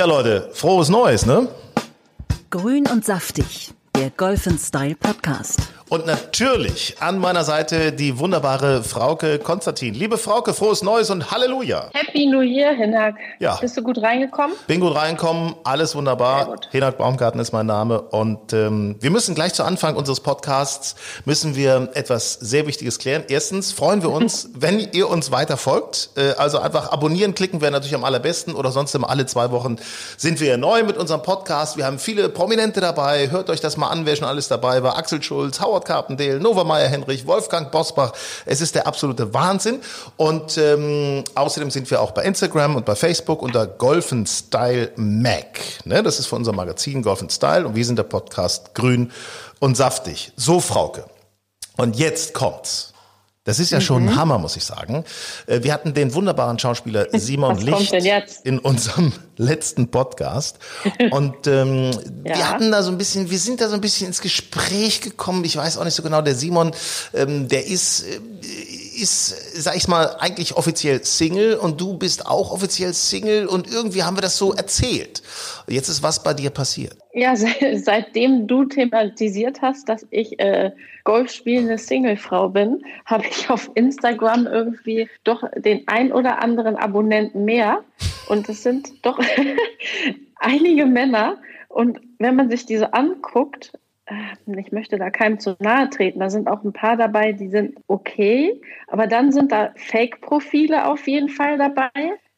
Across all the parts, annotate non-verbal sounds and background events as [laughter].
Ja, Leute, frohes Neues, ne? Grün und saftig, der Golf Style Podcast. Und natürlich an meiner Seite die wunderbare Frauke Konstantin. Liebe Frauke, frohes Neues und Halleluja. Happy New Year, Hinak. Ja. Bist du gut reingekommen? Bin gut reinkommen, alles wunderbar. Hinak Baumgarten ist mein Name und ähm, wir müssen gleich zu Anfang unseres Podcasts müssen wir etwas sehr Wichtiges klären. Erstens freuen wir uns, [laughs] wenn ihr uns weiter folgt. Äh, also einfach abonnieren klicken wäre natürlich am allerbesten oder sonst immer alle zwei Wochen sind wir neu mit unserem Podcast. Wir haben viele Prominente dabei. Hört euch das mal an, wer schon alles dabei war. Axel Schulz, Howard Carpendale, Nova Meyer Henrich, Wolfgang Bosbach. Es ist der absolute Wahnsinn. Und ähm, außerdem sind wir auch bei Instagram und bei Facebook unter Golfen Style Mac. Ne, das ist für unser Magazin Golfen Style und wir sind der Podcast Grün und Saftig. So, Frauke. Und jetzt kommt's. Das ist ja schon ein Hammer, muss ich sagen. Äh, Wir hatten den wunderbaren Schauspieler [laughs] Simon Was Licht in unserem [laughs] letzten Podcast. Und ähm, [laughs] wir Ja. hatten da so ein bisschen, wir sind da so ein bisschen ins Gespräch gekommen. Ich weiß auch nicht so genau, der Simon, ähm, der ist, äh, ist, sag ich mal, eigentlich offiziell Single und du bist auch offiziell Single und irgendwie haben wir das so erzählt. Jetzt ist was bei dir passiert. Ja, [laughs] se seitdem du thematisiert hast, dass ich äh, Golf spielende Singlefrau bin, habe ich auf Instagram irgendwie doch den ein oder anderen Abonnenten mehr. Und es sind doch [laughs] einige Männer. Und wenn man sich diese anguckt, ich möchte da keinem zu nahe treten, da sind auch ein paar dabei, die sind okay, aber dann sind da Fake-Profile auf jeden Fall dabei,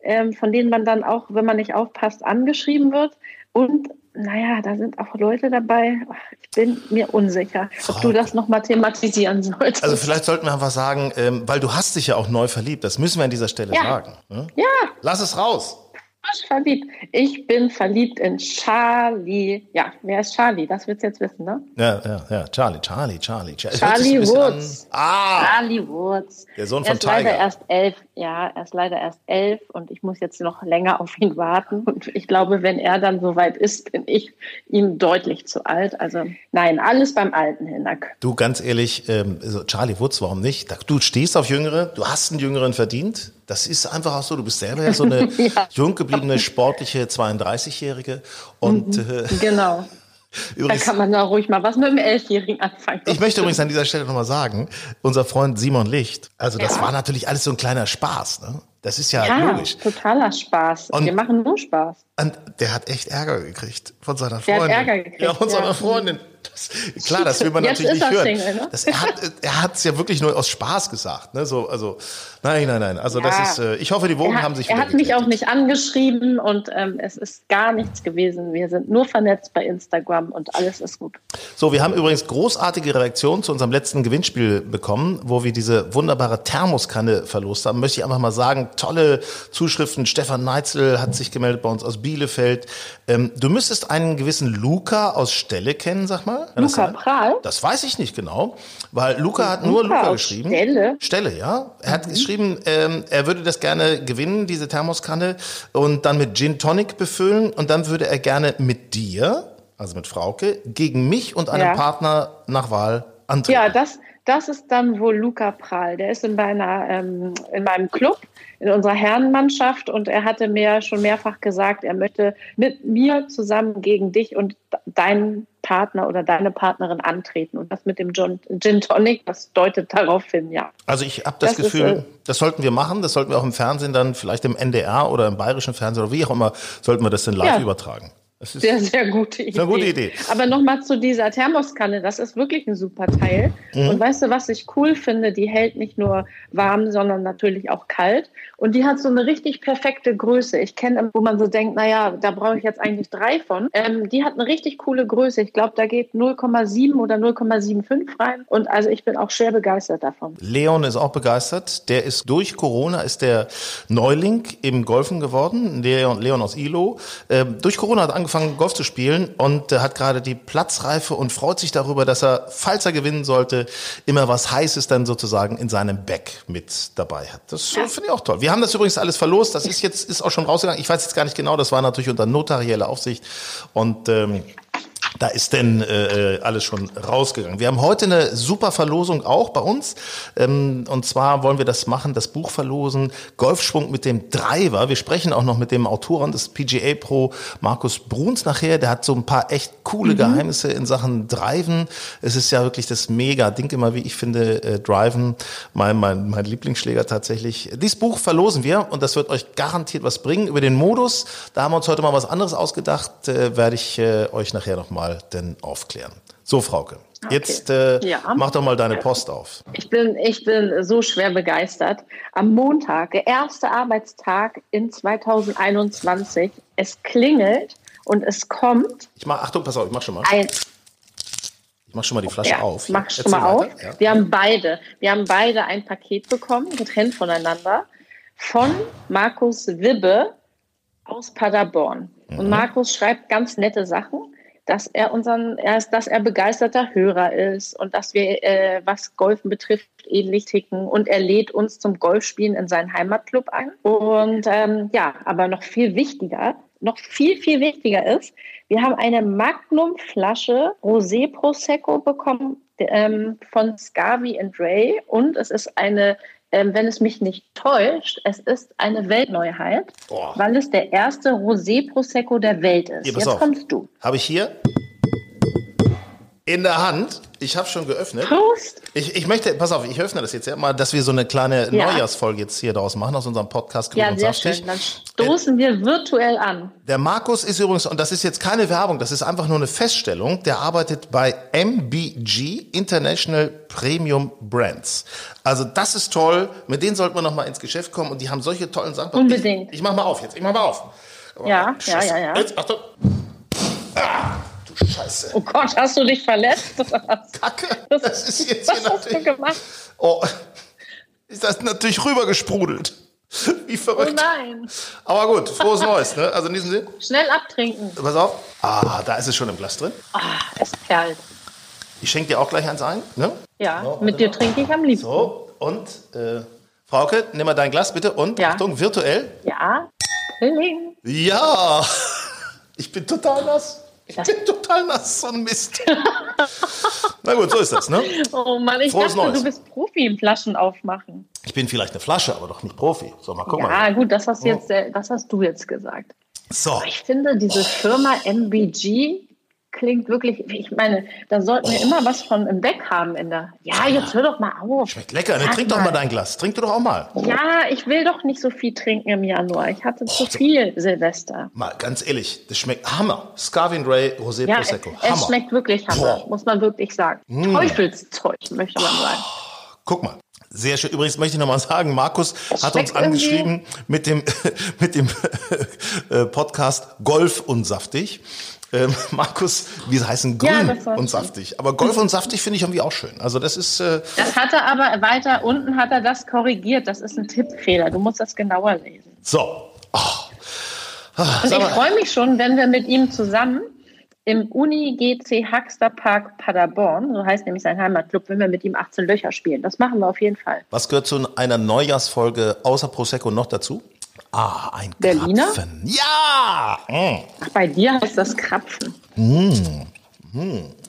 ähm, von denen man dann auch, wenn man nicht aufpasst, angeschrieben wird. Und naja, da sind auch Leute dabei, ich bin mir unsicher, ob du das nochmal thematisieren solltest. Also vielleicht sollten wir einfach sagen, ähm, weil du hast dich ja auch neu verliebt, das müssen wir an dieser Stelle Ja. sagen. Ne? ja, Lass es raus. Frisch verliebt. Ich bin verliebt in Charlie. Ja, wer ist Charlie? Das willst du jetzt wissen, ne? Ja, ja, ja. Charlie, Charlie, Charlie. Charlie, Charlie Woods. Ah! Charlie Woods. Der Sohn er von ist leider Tiger. erst elf. Ja, er ist leider erst elf und ich muss jetzt noch länger auf ihn warten. Und ich glaube, wenn er dann soweit ist, bin ich ihm deutlich zu alt. Also nein, alles beim Alten Hinak. Du, ganz ehrlich, ähm, Charlie Woods, warum nicht? Du stehst auf Jüngere, du hast einen Jüngeren verdient. Das ist einfach auch so. Du bist selber ja so eine [laughs] Ja. jung gebliebene, sportliche 32-Jährige. Und äh, Genau. Da übrigens, kann man da ruhig mal was mit dem Elfjährigen anfangen. ich möchte übrigens an dieser Stelle nochmal sagen, unser Freund Simon Licht, also das Ja. war natürlich alles so ein kleiner Spaß. Ne? Das ist ja, ja, logisch. totaler Spaß. Und- Wir machen nur Spaß. Und der hat echt Ärger gekriegt von seiner Der hat Freundin. Ärger gekriegt, ja, von seiner ja. Freundin. Das, klar, das will man [laughs] Jetzt natürlich nicht er hören. Single, ne? das, er hat hat's ja wirklich nur aus Spaß gesagt. Ne? So, also, nein, nein, nein. Also Ja. das ist, äh, ich hoffe, die Wogen hat, haben sich er hat mich auch nicht angeschrieben und ähm, es ist gar nichts gewesen. Wir sind nur vernetzt bei Instagram und alles ist gut. So, wir haben übrigens großartige Reaktionen zu unserem letzten Gewinnspiel bekommen, wo wir diese wunderbare Thermoskanne verlost haben. Möchte ich einfach mal sagen, tolle Zuschriften. Stefan Neitzel hat sich gemeldet bei uns aus Bielefeld. Ähm, du müsstest einen gewissen Luca aus Stelle kennen, sag mal. Kann das Luca sein? Prahl? Das weiß ich nicht genau, weil Luca hat nur Luca geschrieben. Stelle? Stelle, ja. Er hat geschrieben, ähm, er würde das gerne gewinnen, diese Thermoskanne, und dann mit Gin Tonic befüllen und dann würde er gerne mit dir, also mit Frauke, gegen mich und einem Ja. Partner nach Wahl antreten. Ja, das, das ist dann wohl Luca Prahl. Der ist in, meiner, ähm, in meinem Club, in unserer Herrenmannschaft und er hatte mir schon mehrfach gesagt, er möchte mit mir zusammen gegen dich und deinen Partner oder deine Partnerin antreten. Und das mit dem Gin, Gin Tonic, das deutet darauf hin, ja. Also ich habe das, Das ist, Gefühl, äh, das sollten wir machen, das sollten wir auch im Fernsehen dann, vielleicht im NDR oder im bayerischen Fernsehen oder wie auch immer, sollten wir das dann live Ja. übertragen. Das ist Sehr, sehr gute Idee. eine gute Idee. Aber nochmal zu dieser Thermoskanne, das ist wirklich ein super Teil. Mhm. Und weißt du, was ich cool finde? Die hält nicht nur warm, sondern natürlich auch kalt. Und die hat so eine richtig perfekte Größe. Ich kenne, wo man so denkt, naja, da brauche ich jetzt eigentlich drei von. Ähm, die hat eine richtig coole Größe. Ich glaube, da geht 0,7 oder 0,75 rein. Und also ich bin auch schwer begeistert davon. Leon ist auch begeistert. Der ist durch Corona ist der Neuling im Golfen geworden. Leon, Leon aus Ilo. Ähm, durch Corona hat er angefangen Golf zu spielen und äh, hat gerade die Platzreife und freut sich darüber, dass er, falls er gewinnen sollte, immer was Heißes dann sozusagen in seinem Bag mit dabei hat. Das äh, finde ich auch toll. Wir haben das übrigens alles verlost. Das ist jetzt ist auch schon rausgegangen. Ich weiß jetzt gar nicht genau. Das war natürlich unter notarieller Aufsicht und ähm, da ist denn äh, alles schon rausgegangen. Wir haben heute eine super Verlosung auch bei uns. Ähm, und zwar wollen wir das machen, das Buch verlosen, Golfschwung mit dem Driver. Wir sprechen auch noch mit dem Autoren des PGA Pro, Markus Bruns nachher. Der hat so ein paar echt coole Geheimnisse in Sachen Driven. Es ist ja wirklich das mega Ding immer, wie ich finde, äh, Driven. Mein, mein, mein Lieblingsschläger tatsächlich. Dieses Buch verlosen wir und das wird euch garantiert was bringen. Über den Modus, da haben wir uns heute mal was anderes ausgedacht, äh, werde ich äh, euch nachher nochmal denn aufklären. So, Frauke, jetzt äh, Ja. mach doch mal deine Post auf. Ich bin, ich bin so schwer begeistert. Am Montag, der erste Arbeitstag in 2021, es klingelt und es kommt Ich mach, Achtung, pass auf, ich mach schon mal. ein, Ich mach schon mal die Flasche ja, auf. mach schon Erzähl mal auf. Ja. Wir haben beide, wir haben beide ein Paket bekommen, getrennt voneinander, von Markus Wibbe aus Paderborn. Mhm. Und Markus schreibt ganz nette Sachen, dass er unseren, er dass er begeisterter Hörer ist und dass wir, äh, was Golfen betrifft, ähnlich ticken. Und er lädt uns zum Golfspielen in seinen Heimatclub ein. Und ähm, ja, aber noch viel wichtiger, noch viel, viel wichtiger ist, wir haben eine Magnum-Flasche Rosé Prosecco bekommen ähm, von Scavi and Ray. Und es ist eine, ähm, wenn es mich nicht täuscht, es ist eine Weltneuheit, Boah. weil es der erste Rosé Prosecco der Welt ist. Hier, Jetzt auf. kommst du. Habe ich hier in der Hand. Ich habe schon geöffnet. Prost! Ich, ich möchte, pass auf, ich öffne das jetzt ja mal, dass wir so eine kleine Ja. Neujahrsfolge jetzt hier daraus machen aus unserem Podcast Ja, sehr Saftig. schön. Dann stoßen wir virtuell an. Der Markus ist übrigens, und das ist jetzt keine Werbung, das ist einfach nur eine Feststellung, der arbeitet bei MBG, International Premium Brands. Also das ist toll, mit denen sollten wir noch mal ins Geschäft kommen und die haben solche tollen Sachen. Unbedingt. Ich, ich mach mal auf jetzt, ich mach mal auf. Ja, Scheiße. ja, ja, ja. Jetzt, Achtung. Ah, du Scheiße. Oh Gott, hast du dich verletzt? [laughs] Kacke. Das ist jetzt was hier hast du natürlich. gemacht? Oh, ist das natürlich rübergesprudelt. Wie Oh verrückt. nein. Aber gut, frohes Neues, ne? Also in diesem Sinne, Schnell abtrinken. pass auf. Ah, da ist es schon im Glas drin. Ah, es perlt. Ich schenke dir auch gleich eins ein, ne? Ja, So, mit dir trinke ich am liebsten. So, und äh, Frauke, nimm mal dein Glas bitte und Ja. Achtung, virtuell. Ja, Trilling. Ja, [laughs] ich bin total nass. Ich bin total nass, so ein Mist. Na gut, so ist das, ne? Oh Mann, ich Frohes dachte, Neues. du bist Profi im Flaschen aufmachen. Ich bin vielleicht eine Flasche, aber doch nicht Profi. So, mal gucken. Ja, Mal. gut, das hast, jetzt, äh, das hast du jetzt gesagt. So, Ich finde, diese Firma MBG klingt wirklich, ich meine, da sollten wir immer was von im Deck haben in der. Ja, jetzt hör doch mal auf. schmeckt lecker. Ne? Trink doch mal dein Glas. Trink du doch auch mal. Ja, ich will doch nicht so viel trinken im Januar. Ich hatte zu viel Silvester. Mal ganz ehrlich, das schmeckt Hammer. Scarvin Ray Rosé Ja, Prosecco. es Hammer. schmeckt wirklich Hammer, muss man wirklich sagen. Teufelszeug, möchte man sagen. Guck mal. Sehr schön. Übrigens möchte ich nochmal sagen, Markus hat uns angeschrieben mit dem, [laughs] mit dem [laughs] äh, Podcast Golf und Saftig. Ähm, [laughs] Markus, wir heißen Ja, grün war und saftig. Aber Golf und saftig finde ich irgendwie auch schön. Also das ist, äh, Das hat er aber weiter unten hat er das korrigiert. Das ist ein Tippfehler. Du musst das genauer lesen. so. Oh. Ah, Und sag ich freue mich schon, wenn wir mit ihm zusammen im Uni GC Haxter Park Paderborn, so heißt nämlich sein Heimatclub, wenn wir mit ihm 18 Löcher spielen. Das machen wir auf jeden Fall. was gehört zu einer Neujahrsfolge außer Prosecco noch dazu? Ah, ein Berliner? Krapfen. Ja! Mm. Ach, bei dir heißt das Krapfen.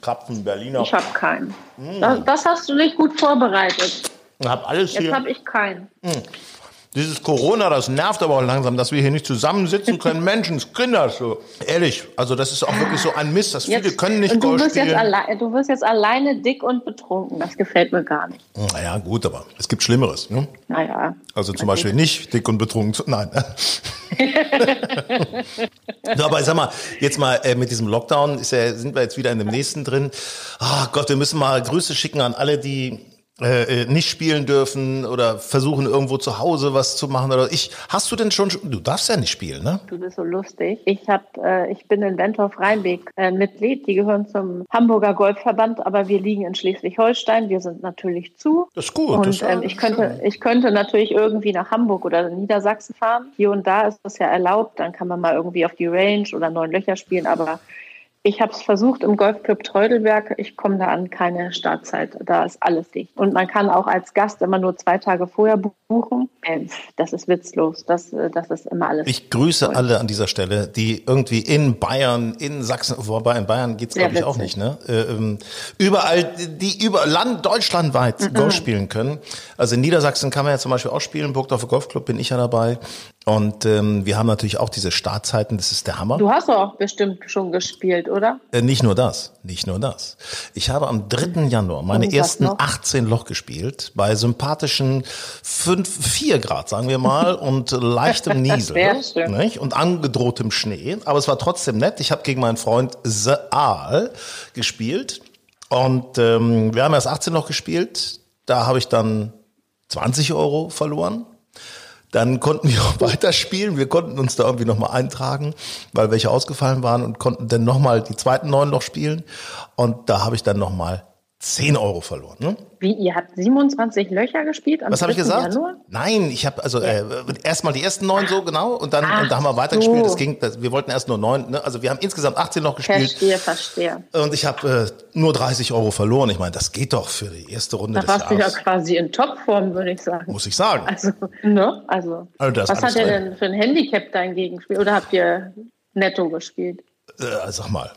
Krapfen, Berliner. Ich habe keinen. Das, das hast du nicht gut vorbereitet. Ich hab alles Jetzt hier. habe ich keinen. Dieses Corona, das nervt aber auch langsam, dass wir hier nicht zusammensitzen können. [laughs] Menschenskinder, so. Ehrlich, also das ist auch wirklich so ein Mist, dass viele Jetzt, können nicht du Golf wirst, jetzt spielen. alle, du wirst jetzt alleine dick und betrunken. Das gefällt mir gar nicht. Naja, gut, aber es gibt Schlimmeres. Ne? Naja. Also zum Beispiel nicht dick und betrunken. zu- Nein. [laughs] aber sag mal, jetzt mal äh, mit diesem Lockdown ja, sind wir jetzt wieder in dem nächsten drin. Ah Gott, wir müssen mal Grüße schicken an alle, die äh, äh, nicht spielen dürfen oder versuchen irgendwo zu Hause was zu machen oder ich hast du denn schon du darfst ja nicht spielen ne? Du bist so lustig. Ich habe äh, ich bin in Wentorf Rheinbeek äh, Mitglied. Die gehören zum Hamburger Golfverband aber wir liegen in Schleswig-Holstein. Wir sind natürlich zu. Das ist gut und das, ähm, ich könnte ich könnte natürlich irgendwie nach Hamburg oder Niedersachsen fahren. Hier und da ist das ja erlaubt. Dann kann man mal irgendwie auf die Range oder neun Löcher spielen. Aber ich habe es versucht im Golfclub Treudelberg. Ich komme da an keine Startzeit. Da ist alles dicht. Und man kann auch als Gast immer nur zwei Tage vorher buchen. Das ist witzlos. Das, äh, das ist immer alles. Ich grüße voll. alle an dieser Stelle, die irgendwie in Bayern, in Sachsen, wobei in Bayern geht's glaube ich auch nicht, ne? Äh, ähm, überall, die über Land, deutschlandweit mhm. Golf spielen können. Also in Niedersachsen kann man ja zum Beispiel auch spielen. Burgdorfer Golfclub bin ich ja dabei. Und ähm, wir haben natürlich auch diese Startzeiten, das ist der Hammer. Du hast auch bestimmt schon gespielt, oder? Äh, nicht nur das, nicht nur das. Ich habe am 3. Januar meine ersten noch? 18 Loch gespielt, bei sympathischen 5, 4 Grad, sagen wir mal, [laughs] und leichtem Niesel nicht? und angedrohtem Schnee. Aber es war trotzdem nett. Ich habe gegen meinen Freund The Aal gespielt und ähm, wir haben erst 18 Loch gespielt. Da habe ich dann 20 Euro verloren dann konnten wir [laughs] auch weiterspielen. Wir konnten uns da irgendwie nochmal eintragen, weil welche ausgefallen waren und konnten dann nochmal die zweiten neun noch spielen. Und da habe ich dann nochmal 10 Euro verloren. Ne? Wie, ihr habt 27 Löcher gespielt? Am Was habe ich gesagt? Januar? Nein, ich habe also äh, erstmal die ersten neun so genau und dann, und da haben wir weitergespielt. So. Das ging, das, wir wollten erst nur neun. Ne? Also wir haben insgesamt 18 noch gespielt. Verstehe, verstehe. Und ich habe äh, nur 30 Euro verloren. Ich meine, das geht doch für die erste Runde da des warst Jahres. du ja quasi in Topform, würde ich sagen. Muss ich sagen. Also, ne? Also, also was hat er denn für ein Handicap dein Gegenspiel? Oder habt ihr netto gespielt? Äh, sag mal.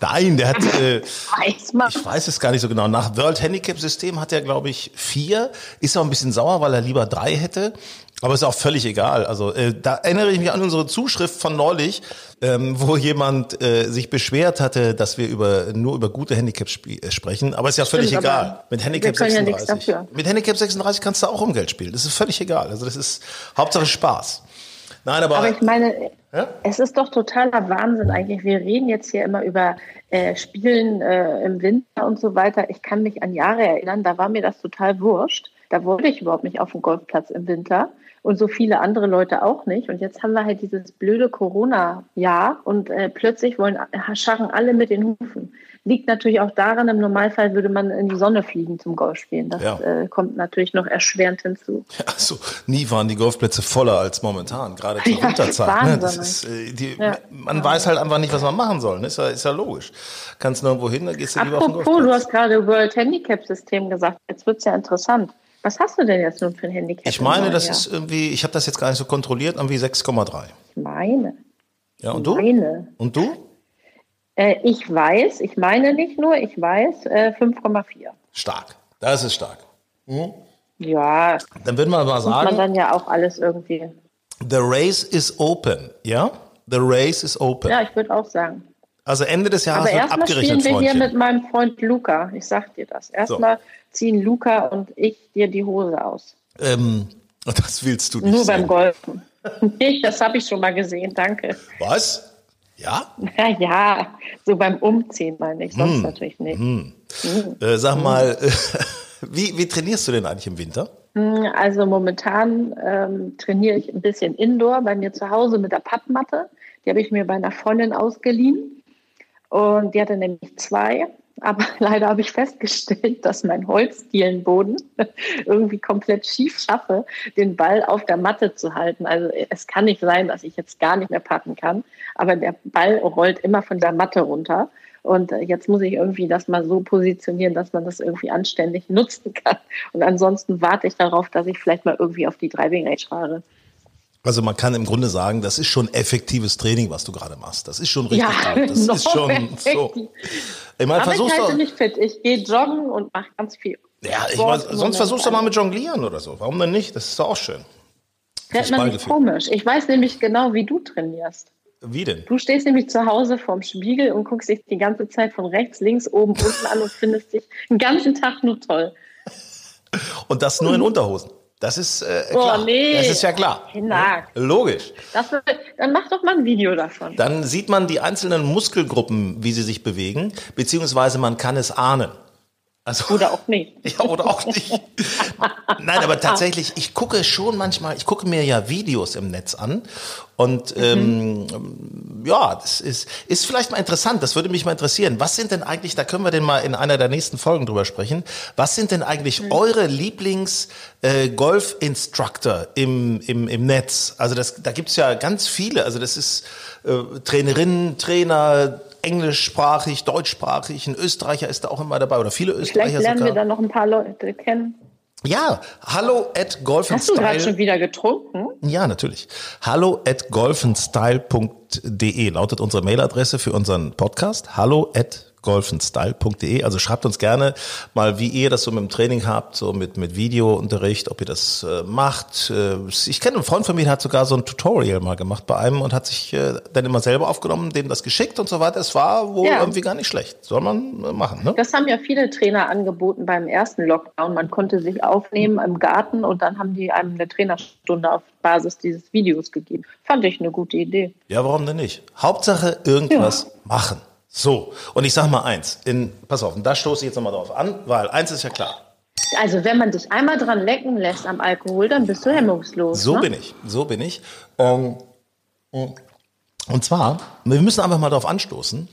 Nein, der hat, äh, ich weiß es gar nicht so genau. Nach World Handicap System hat er, glaube ich, vier. Ist auch ein bisschen sauer, weil er lieber drei hätte. Aber ist auch völlig egal. Also äh, da erinnere ich mich an unsere Zuschrift von neulich, ähm, wo jemand äh, sich beschwert hatte, dass wir über nur über gute Handicaps äh, sprechen. Aber ist ja völlig Stimmt, egal. Mit Handicap 36. Ja mit Handicap 36 kannst du auch um Geld spielen. Das ist völlig egal. Also das ist Hauptsache Spaß. Nein, aber. Aber ich meine, ja? es ist doch totaler Wahnsinn eigentlich. Wir reden jetzt hier immer über äh, Spielen äh, im Winter und so weiter. Ich kann mich an Jahre erinnern, da war mir das total wurscht. Da wollte ich überhaupt nicht auf dem Golfplatz im Winter und so viele andere Leute auch nicht. Und jetzt haben wir halt dieses blöde Corona-Jahr und äh, plötzlich wollen scharren alle mit den Hufen. Liegt natürlich auch daran, im Normalfall würde man in die Sonne fliegen zum Golfspielen. Das ja. äh, kommt natürlich noch erschwerend hinzu. Ja, also nie waren die Golfplätze voller als momentan, gerade zur [laughs] ja, Winterzeit. Ne? Ist, äh, die, ja. Man weiß halt einfach nicht, was man machen soll. Ne? Ist ja, ist ja logisch. Kannst nirgendwo hin, dann gehst du lieber auf den Golfplatz. du hast gerade World Handicap System gesagt. Jetzt wird's ja interessant. Was hast du denn jetzt nun für ein Handicap? Ich meine, das Jahr? ist irgendwie, ich habe das jetzt gar nicht so kontrolliert, irgendwie 6,3. Ich meine. Ja, und du? Meine. Und du? Äh, ich weiß, ich meine nicht nur, ich weiß, äh, 5,4. Stark. Das ist stark. Mhm. Ja. Dann würden wir mal sagen. Muss man dann ja auch alles irgendwie. The race is open, ja? The race is open. Ja, ich würde auch sagen. Also Ende des Jahres Aber wird abgerechnet, spielen wir hier mit meinem Freund Luca. Ich sag dir das. Erstmal so. ziehen Luca und ich dir die Hose aus. Ähm, [laughs] das willst du nicht Nur sehen. beim Golfen. [laughs] nee, das habe ich schon mal gesehen, danke. Was? Ja? Ja, [laughs] ja, so beim Umziehen meine ich, sonst hm. natürlich nicht. Hm. Hm. Äh, sag mal, äh, [laughs] wie, wie trainierst du denn eigentlich im Winter? Hm, also momentan ähm, trainiere ich ein bisschen Indoor bei mir zu Hause mit der Pappmatte. Die habe ich mir bei einer Freundin ausgeliehen. Und die hatte nämlich zwei. Aber [laughs] leider habe ich festgestellt, dass mein Holzdielenboden [laughs] irgendwie komplett schief schaffe, den Ball auf der Matte zu halten. Also es kann nicht sein, dass ich jetzt gar nicht mehr patten kann, aber der Ball rollt immer von der Matte runter. Und jetzt muss ich irgendwie das mal so positionieren, dass man das irgendwie anständig [laughs] nutzen kann. Und ansonsten warte ich darauf, dass ich vielleicht mal irgendwie auf die Driving Range fahre. Also man kann im Grunde sagen, das ist schon effektives Training, was du gerade machst. Das ist schon richtig ja, gut. Das [laughs] ist schon so. Ich meine, Aber ich halte mich fit. Ich gehe joggen und mache ganz viel. Ja, ich weiß, sonst versuchst du mal mit Jonglieren oder so. Warum denn nicht? Das ist doch auch schön. Fällt man nicht komisch. Ich weiß nämlich genau, wie du trainierst. Wie denn? Du stehst nämlich zu Hause vorm Spiegel und guckst dich die ganze Zeit von rechts, links, oben, unten an und findest dich den ganzen Tag nur toll. [laughs] Und das nur in Unterhosen. Das ist äh, Oh, klar. nee. Das ist ja klar. Hinak. Logisch. Das, dann mach doch mal ein Video davon. Dann sieht man die einzelnen Muskelgruppen, wie sie sich bewegen, beziehungsweise man kann es ahnen. Also, Oder auch nicht. [laughs] Ja, oder auch nicht. Nein, aber tatsächlich, ich gucke schon manchmal, ich gucke mir ja Videos im Netz an und ähm, ja, das ist, ist vielleicht mal interessant, das würde mich mal interessieren. Was sind denn eigentlich, da können wir denn mal in einer der nächsten Folgen drüber sprechen, was sind denn eigentlich eure Lieblings-Golf-Instructor im, im, im Netz? Also das, da gibt's ja ganz viele, also das ist äh, Trainerinnen, Trainer, englischsprachig, deutschsprachig, ein Österreicher ist da auch immer dabei oder viele Österreicher Vielleicht lernen sogar. wir dann noch ein paar Leute kennen. Ja, hallo at Golf and Hast du gerade schon wieder getrunken? Ja, natürlich. Hallo at golfandstyle.de lautet unsere Mailadresse für unseren Podcast. Hallo at golfandstyle.de. Also schreibt uns gerne mal, wie ihr das so mit dem Training habt, so mit, mit Videounterricht, ob ihr das äh, macht. Äh, ich kenne einen Freund von mir, der hat sogar so ein Tutorial mal gemacht bei einem und hat sich äh, dann immer selber aufgenommen, dem das geschickt und so weiter. Es war wohl Ja. irgendwie gar nicht schlecht. Soll man äh, machen, ne? Das haben ja viele Trainer angeboten beim ersten Lockdown. Man konnte sich aufnehmen im Garten und dann haben die einem eine Trainerstunde auf Basis dieses Videos gegeben. Fand ich eine gute Idee. Ja, warum denn nicht? Hauptsache irgendwas machen. So, und ich sag mal eins, in, pass auf, da stoße ich jetzt nochmal drauf an, weil eins ist ja klar. Also wenn man dich einmal dran lecken lässt am Alkohol, dann bist du hemmungslos. So ne? bin ich, so bin ich. Ähm, und zwar, wir müssen einfach mal darauf anstoßen,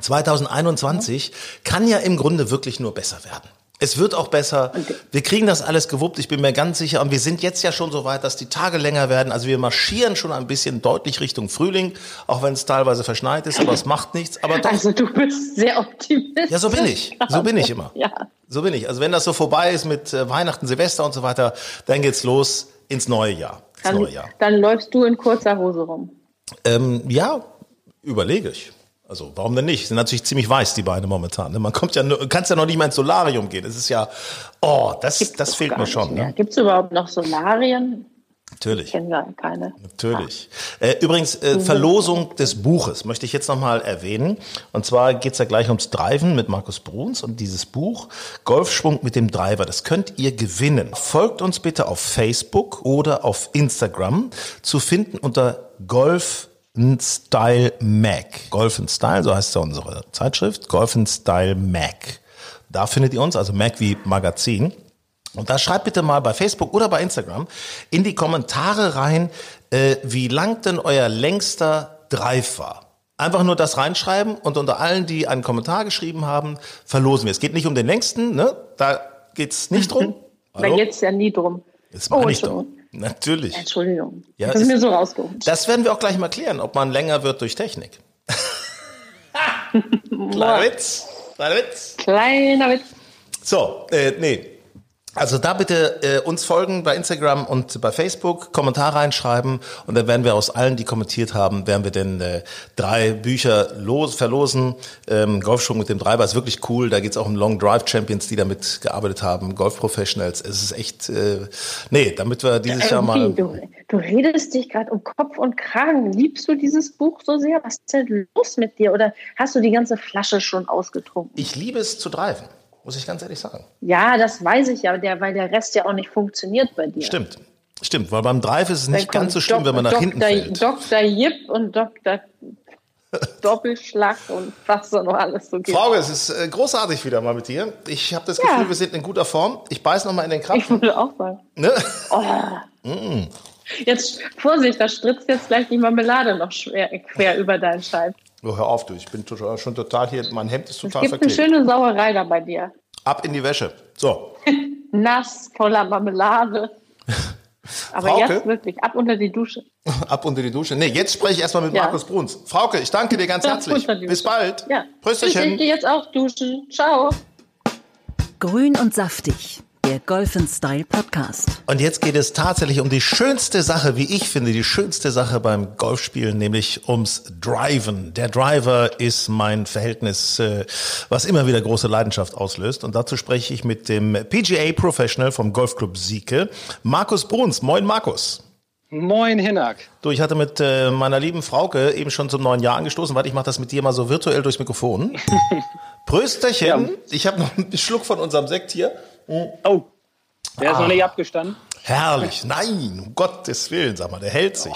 2021 kann ja im Grunde wirklich nur besser werden. Es wird auch besser. Wir kriegen das alles gewuppt. Ich bin mir ganz sicher. Und wir sind jetzt ja schon so weit, dass die Tage länger werden. Also wir marschieren schon ein bisschen deutlich Richtung Frühling, auch wenn es teilweise verschneit ist. Aber es macht nichts. Aber doch, Also du bist sehr optimistisch. Ja, so bin ich. So bin ich immer. Ja. So bin ich. Also wenn das so vorbei ist mit äh, Weihnachten, Silvester und so weiter, dann geht's los ins neue Jahr. Ins Dann, neue Jahr. dann läufst du in kurzer Hose rum. Ähm, ja, überlege ich. Also warum denn nicht? Sind natürlich ziemlich weiß die Beine momentan. Ne? Man kommt ja, nur- kannst ja noch nicht mal ins Solarium gehen. Das ist ja, oh, das, das fehlt mir schon. Ne? Gibt es überhaupt noch Solarien? Natürlich. Kennen wir keine. Natürlich. Äh, übrigens, äh, Verlosung des Buches möchte ich jetzt nochmal erwähnen. Und zwar geht's ja gleich ums Driven mit Markus Bruns und dieses Buch Golfschwung mit dem Driver, das könnt ihr gewinnen. Folgt uns bitte auf Facebook oder auf Instagram zu finden unter Golf Style Mac. Golf Style, so heißt ja unsere Zeitschrift, Golf Style Mac. Da findet ihr uns, also Mac wie Magazin. Und da schreibt bitte mal bei Facebook oder bei Instagram in die Kommentare rein, äh, wie lang denn euer längster Drive war. Einfach nur das reinschreiben und unter allen, die einen Kommentar geschrieben haben, verlosen wir. Es geht nicht um den längsten, ne? Da geht's nicht drum. [laughs] Da Hallo? geht es ja nie drum. Das Oh, doch. Entschuldigung. Natürlich. Entschuldigung. Ja, das ist mir so rausgeholt. Das werden wir auch gleich mal klären, ob man länger wird durch Technik. [laughs] Kleiner Witz. Kleiner Witz. Kleiner Witz. So, äh, nee. Also da bitte äh, uns folgen bei Instagram und bei Facebook, Kommentar reinschreiben und dann werden wir aus allen, die kommentiert haben, werden wir denn äh, drei Bücher los, verlosen. Ähm, Golfschwung mit dem Treiber ist wirklich cool. Da geht's auch um Long Drive Champions, die damit gearbeitet haben, Golf Professionals. Es ist echt, äh, nee, damit wir dieses Jahr mal... Du, du redest dich gerade um Kopf und Kragen. Liebst du dieses Buch so sehr? Was ist denn los mit dir? Oder hast du die ganze Flasche schon ausgetrunken? Ich liebe es zu driven, muss ich ganz ehrlich sagen. Ja, das weiß ich ja, der, weil der Rest ja auch nicht funktioniert bei dir. Stimmt. Stimmt, weil beim Drive ist es Dann nicht ganz so schlimm, Dok- wenn man nach Dr. hinten fällt. Dr. Jip und Dr. [laughs] Doppelschlag und was so noch alles so gibt. Frauke, es ist äh, großartig wieder mal mit dir. Ich habe das Ja. Gefühl, wir sind in guter Form. Ich beiß noch mal in den Ich Krapfen. würde auch sagen. Ne? [laughs] Jetzt, Vorsicht, da stritzt jetzt gleich die Marmelade noch schwer, quer über deinen Scheib. Oh, hör auf, du. Ich bin total, schon total hier. Mein Hemd ist Es total gibt eine verklebt. schöne Sauerei da bei dir. Ab in die Wäsche. So. [laughs] Nass, voller Marmelade. [laughs] Aber Frauke? jetzt wirklich, ab unter die Dusche. [laughs] Ab unter die Dusche. Nee, jetzt spreche ich erstmal mit Ja. Markus Bruns. Frauke, ich danke dir ganz herzlich. Bis bald. Ja. Tschüss, ich Prösterchen. gehe jetzt auch duschen. Ciao. Grün und saftig, der Golf Style Podcast. Und jetzt geht es tatsächlich um die schönste Sache, wie ich finde, die schönste Sache beim Golfspielen, nämlich ums Driven. Der Driver ist mein Verhältnis, äh, was immer wieder große Leidenschaft auslöst. Und dazu spreche ich mit dem PGA Professional vom Golfclub Sieke, Markus Bruns. Moin, Markus. Moin, Hinak. Du, ich hatte mit äh, meiner lieben Frauke eben schon zum neuen Jahr angestoßen. Warte, ich mache das mit dir mal so virtuell durchs Mikrofon. [laughs] Prösterchen. Ja. Ich habe noch einen Schluck von unserem Sekt hier. Oh, der ist noch nicht abgestanden. Herrlich. Nein, um Gottes Willen, sag mal, der hält sich.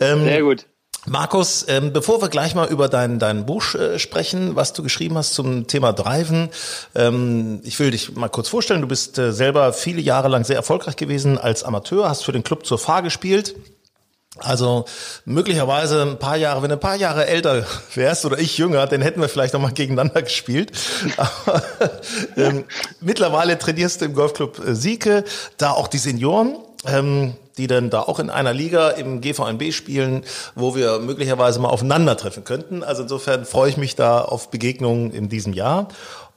Ähm, Sehr gut. Markus, ähm, bevor wir gleich mal über dein, dein Buch äh, sprechen, was du geschrieben hast zum Thema Driven, ähm, ich will dich mal kurz vorstellen. Du bist äh, selber viele Jahre lang sehr erfolgreich gewesen als Amateur, hast für den Club zur Fahr gespielt. Also möglicherweise ein paar Jahre, wenn du ein paar Jahre älter wärst oder ich jünger, dann hätten wir vielleicht noch mal gegeneinander gespielt. [laughs] Aber, ähm, mittlerweile trainierst du im Golfclub äh, Sieke, da auch die Senioren. Ähm, die dann da auch in einer Liga im GVNB spielen, wo wir möglicherweise mal aufeinandertreffen könnten. Also insofern freue ich mich da auf Begegnungen in diesem Jahr.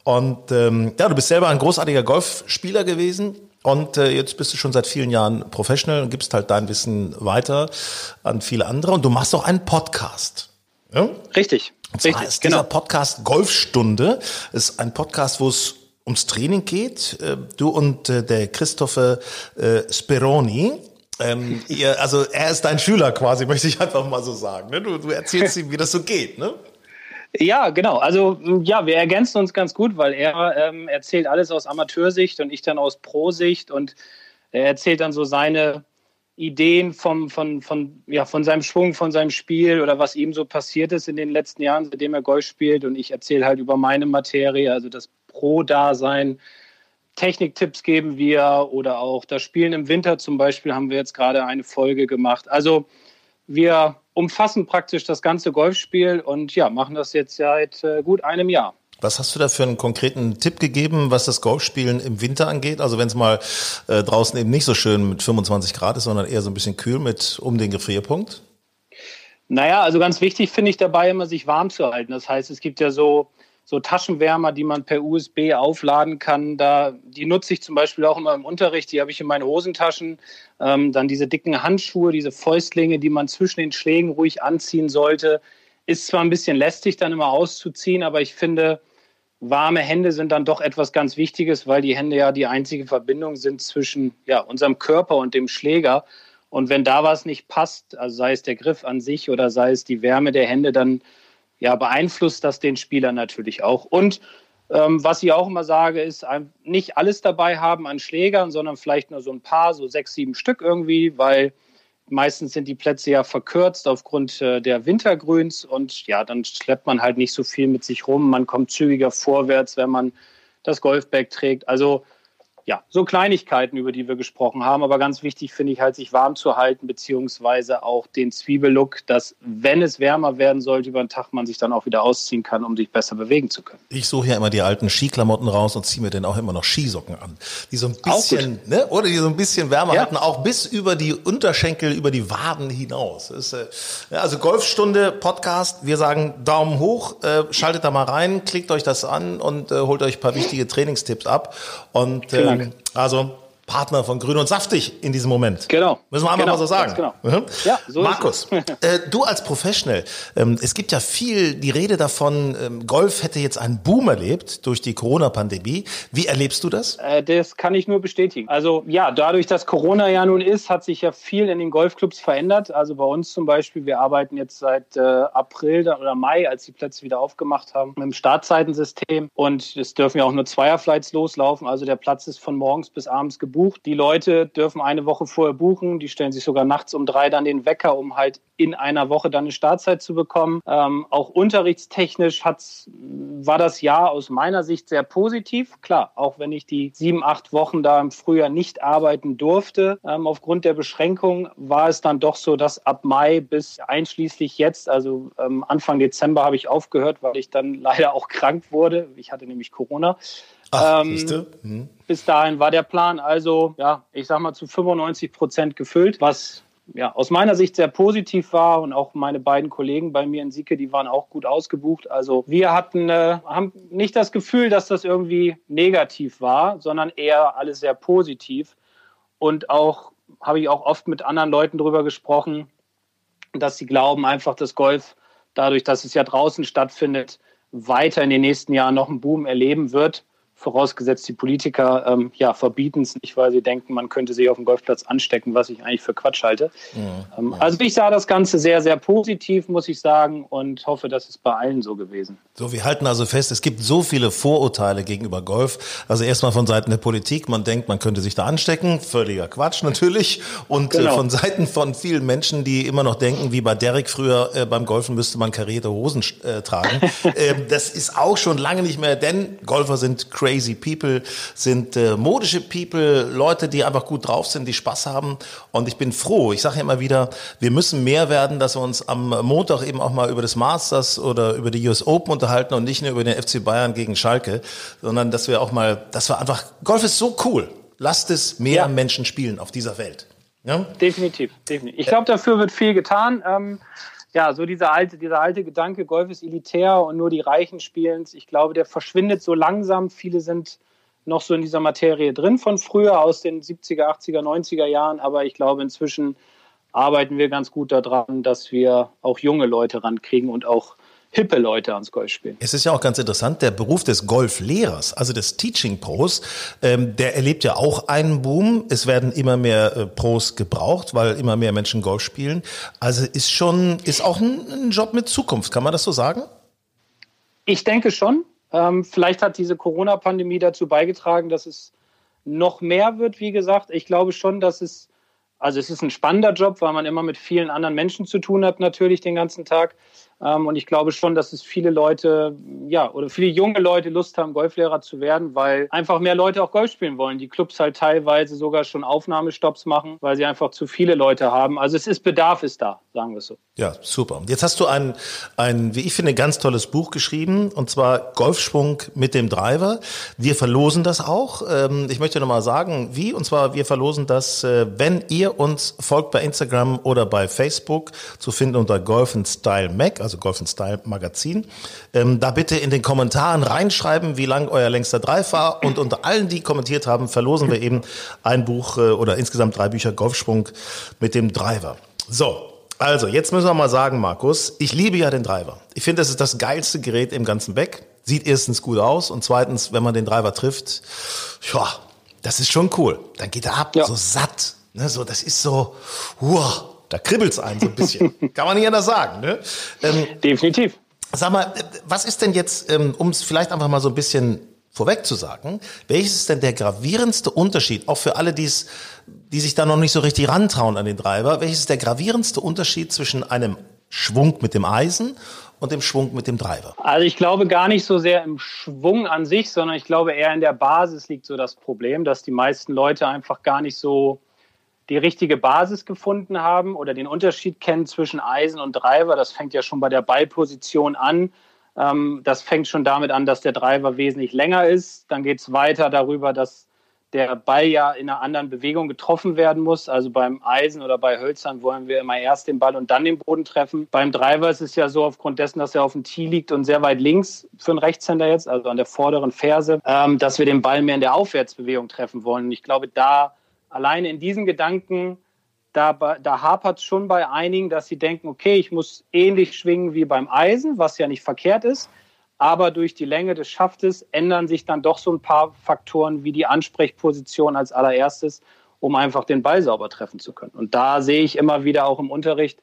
Und ähm, ja, du bist selber ein großartiger Golfspieler gewesen. Und äh, jetzt bist du schon seit vielen Jahren Professional und gibst halt dein Wissen weiter an viele andere. Und du machst auch einen Podcast. Ja? Richtig. Und zwar Richtig, ist dieser genau. Podcast Golfstunde. Ist ein Podcast, wo es ums Training geht. Äh, du und äh, der Christopher äh, Speroni ähm, ihr, also er ist dein Schüler quasi, [laughs] möchte ich einfach mal so sagen. Ne? Du, du erzählst ihm, wie das so geht, ne? Ja, genau. Also ja, wir ergänzen uns ganz gut, weil er ähm, erzählt alles aus Amateursicht und ich dann aus Pro-Sicht und er erzählt dann so seine Ideen vom, von, von, ja, von seinem Schwung, von seinem Spiel oder was ihm so passiert ist in den letzten Jahren, seitdem er Golf spielt. Und ich erzähle halt über meine Materie, also das Pro-Dasein, Techniktipps geben wir oder auch das Spielen im Winter zum Beispiel haben wir jetzt gerade eine Folge gemacht. Also wir umfassen praktisch das ganze Golfspiel und ja, machen das jetzt seit äh, gut einem Jahr. Was hast du da für einen konkreten Tipp gegeben, was das Golfspielen im Winter angeht? Also wenn es mal äh, draußen eben nicht so schön mit 25 Grad ist, sondern eher so ein bisschen kühl mit um den Gefrierpunkt? Naja, also ganz wichtig finde ich dabei immer, sich warm zu halten. Das heißt, es gibt ja so so Taschenwärmer, die man per USB aufladen kann. Da, die nutze ich zum Beispiel auch immer im Unterricht. Die habe ich in meinen Hosentaschen. Ähm, dann diese dicken Handschuhe, diese Fäustlinge, die man zwischen den Schlägen ruhig anziehen sollte. Ist zwar ein bisschen lästig, dann immer auszuziehen, aber ich finde, warme Hände sind dann doch etwas ganz Wichtiges, weil die Hände ja die einzige Verbindung sind zwischen ja, unserem Körper und dem Schläger. Und wenn da was nicht passt, also sei es der Griff an sich oder sei es die Wärme der Hände, dann ja, beeinflusst das den Spieler natürlich auch. Und ähm, was ich auch immer sage, ist nicht alles dabei haben an Schlägern, sondern vielleicht nur so ein paar, so sechs, sieben Stück irgendwie, weil meistens sind die Plätze ja verkürzt aufgrund äh, der Wintergrüns und ja, dann schleppt man halt nicht so viel mit sich rum. Man kommt zügiger vorwärts, wenn man das Golfbag trägt. Also ja, so Kleinigkeiten, über die wir gesprochen haben. Aber ganz wichtig finde ich halt, sich warm zu halten, beziehungsweise auch den Zwiebellook, dass, wenn es wärmer werden sollte über den Tag, man sich dann auch wieder ausziehen kann, um sich besser bewegen zu können. Ich suche ja immer die alten Skiklamotten raus und ziehe mir dann auch immer noch Skisocken an. Die so ein bisschen, ne, oder die so ein bisschen wärmer ja. halten, auch bis über die Unterschenkel, über die Waden hinaus. Ist, äh, also Golfstunde, Podcast, wir sagen Daumen hoch, äh, schaltet da mal rein, klickt euch das an und äh, holt euch ein paar wichtige Trainingstipps ab. Und äh, also Partner von Grün und Saftig in diesem Moment. Genau. Müssen wir einfach genau, mal so sagen. Genau. Mhm. Ja, so Markus, [laughs] äh, du als Professional, ähm, es gibt ja viel die Rede davon, ähm, Golf hätte jetzt einen Boom erlebt durch die Corona-Pandemie. Wie erlebst du das? Äh, das kann ich nur bestätigen. Also ja, dadurch, dass Corona ja nun ist, hat sich ja viel in den Golfclubs verändert. Also bei uns zum Beispiel, wir arbeiten jetzt seit äh, April oder Mai, als die Plätze wieder aufgemacht haben, mit dem Startzeitensystem. Und es dürfen ja auch nur Zweierflights loslaufen. Also der Platz ist von morgens bis abends gebucht gebucht. Die Leute dürfen eine Woche vorher buchen. Die stellen sich sogar nachts um drei dann den Wecker, um halt in einer Woche dann eine Startzeit zu bekommen. Ähm, auch unterrichtstechnisch hat's, war das Jahr aus meiner Sicht sehr positiv. Klar, auch wenn ich die sieben, acht Wochen da im Frühjahr nicht arbeiten durfte, ähm, aufgrund der Beschränkung, war es dann doch so, dass ab Mai bis einschließlich jetzt, also ähm, Anfang Dezember habe ich aufgehört, weil ich dann [laughs] leider auch krank wurde. Ich hatte nämlich Corona. Ach, ähm, hm. Bis dahin war der Plan also, ja, ich sag mal zu 95 Prozent gefüllt, was ja, aus meiner Sicht sehr positiv war und auch meine beiden Kollegen bei mir in Sieke, die waren auch gut ausgebucht. Also wir hatten, äh, haben nicht das Gefühl, dass das irgendwie negativ war, sondern eher alles sehr positiv. Und auch habe ich auch oft mit anderen Leuten darüber gesprochen, dass sie glauben einfach, dass Golf dadurch, dass es ja draußen stattfindet, weiter in den nächsten Jahren noch einen Boom erleben wird vorausgesetzt die Politiker ähm, ja, verbieten es nicht, weil sie denken, man könnte sich auf dem Golfplatz anstecken, was ich eigentlich für Quatsch halte. Ja, ähm, ja. Also ich sah das Ganze sehr, sehr positiv, muss ich sagen, und hoffe, das ist bei allen so gewesen. So, wir halten also fest, es gibt so viele Vorurteile gegenüber Golf. Also erstmal von Seiten der Politik, man denkt, man könnte sich da anstecken, völliger Quatsch natürlich. Und äh, genau. äh, von Seiten von vielen Menschen, die immer noch denken, wie bei Derek früher äh, beim Golfen müsste man karierte Hosen äh, tragen. [laughs] Ähm, das ist auch schon lange nicht mehr, denn Golfer sind crazy crazy people, sind äh, modische people, Leute, die einfach gut drauf sind, die Spaß haben. Und ich bin froh. Ich sage ja immer wieder, wir müssen mehr werden, dass wir uns am Montag eben auch mal über das Masters oder über die US Open unterhalten und nicht nur über den FC Bayern gegen Schalke, sondern dass wir auch mal, dass wir einfach, Golf ist so cool. Lasst es mehr ja. Menschen spielen auf dieser Welt. Ja? Definitiv, definitiv. Ich glaube, dafür wird viel getan. Ähm, ja, so dieser alte, dieser alte Gedanke, Golf ist elitär und nur die Reichen spielen ich glaube, der verschwindet so langsam. Viele sind noch so in dieser Materie drin von früher, aus den 70er, 80er, 90er Jahren, aber ich glaube, inzwischen arbeiten wir ganz gut daran, dass wir auch junge Leute rankriegen und auch hippe Leute ans Golf spielen. Es ist ja auch ganz interessant, der Beruf des Golflehrers, also des Teaching Pros, ähm, der erlebt ja auch einen Boom. Es werden immer mehr äh, Pros gebraucht, weil immer mehr Menschen Golf spielen. Also ist schon, ist auch ein, ein Job mit Zukunft, kann man das so sagen? Ich denke schon. Ähm, vielleicht hat diese Corona-Pandemie dazu beigetragen, dass es noch mehr wird, wie gesagt. Ich glaube schon, dass es, also es ist ein spannender Job, weil man immer mit vielen anderen Menschen zu tun hat, natürlich den ganzen Tag. Ähm, und ich glaube schon, dass es viele Leute, ja, oder viele junge Leute Lust haben, Golflehrer zu werden, weil einfach mehr Leute auch Golf spielen wollen. Die Clubs halt teilweise sogar schon Aufnahmestopps machen, weil sie einfach zu viele Leute haben. Also es ist Bedarf ist da, sagen wir es so. Ja, super. Jetzt hast du ein, ein, wie ich finde, ganz tolles Buch geschrieben, und zwar Golfschwung mit dem Driver. Wir verlosen das auch. Ähm, ich möchte nochmal sagen, wie, und zwar wir verlosen das, äh, wenn ihr uns folgt bei Instagram oder bei Facebook, zu finden unter Golf Style Mac, also Golf Style Magazin. Ähm, da bitte in den Kommentaren reinschreiben, wie lang euer längster Drive war. Und unter allen, die kommentiert haben, verlosen wir eben ein Buch äh, oder insgesamt drei Bücher Golfschwung mit dem Driver. So, also jetzt müssen wir mal sagen, Markus, ich liebe ja den Driver. Ich finde, das ist das geilste Gerät im ganzen Back. Sieht erstens gut aus und zweitens, wenn man den Driver trifft, ja, das ist schon cool. Dann geht er ab, ja. so satt. Ne, so, das ist so, wow, da kribbelt's einen so ein bisschen. [laughs] Kann man nicht anders sagen. Ne? Ähm, Definitiv. Sag mal, was ist denn jetzt, ähm, um es vielleicht einfach mal so ein bisschen vorweg zu sagen, welches ist denn der gravierendste Unterschied, auch für alle, die's, die sich da noch nicht so richtig rantrauen an den Treiber, welches ist der gravierendste Unterschied zwischen einem Schwung mit dem Eisen und dem Schwung mit dem Treiber? Also ich glaube gar nicht so sehr im Schwung an sich, sondern ich glaube eher in der Basis liegt so das Problem, dass die meisten Leute einfach gar nicht so die richtige Basis gefunden haben oder den Unterschied kennen zwischen Eisen und Driver. Das fängt ja schon bei der Ballposition an. Ähm, das fängt schon damit an, dass der Driver wesentlich länger ist. Dann geht es weiter darüber, dass der Ball ja in einer anderen Bewegung getroffen werden muss. Also beim Eisen oder bei Hölzern wollen wir immer erst den Ball und dann den Boden treffen. Beim Driver ist es ja so, aufgrund dessen, dass er auf dem Tee liegt und sehr weit links für einen Rechtshänder jetzt, also an der vorderen Ferse, ähm, dass wir den Ball mehr in der Aufwärtsbewegung treffen wollen. Und ich glaube, da alleine in diesen Gedanken, da, da hapert es schon bei einigen, dass sie denken, okay, ich muss ähnlich schwingen wie beim Eisen, was ja nicht verkehrt ist. Aber durch die Länge des Schaftes ändern sich dann doch so ein paar Faktoren wie die Ansprechposition als allererstes, um einfach den Ball sauber treffen zu können. Und da sehe ich immer wieder auch im Unterricht,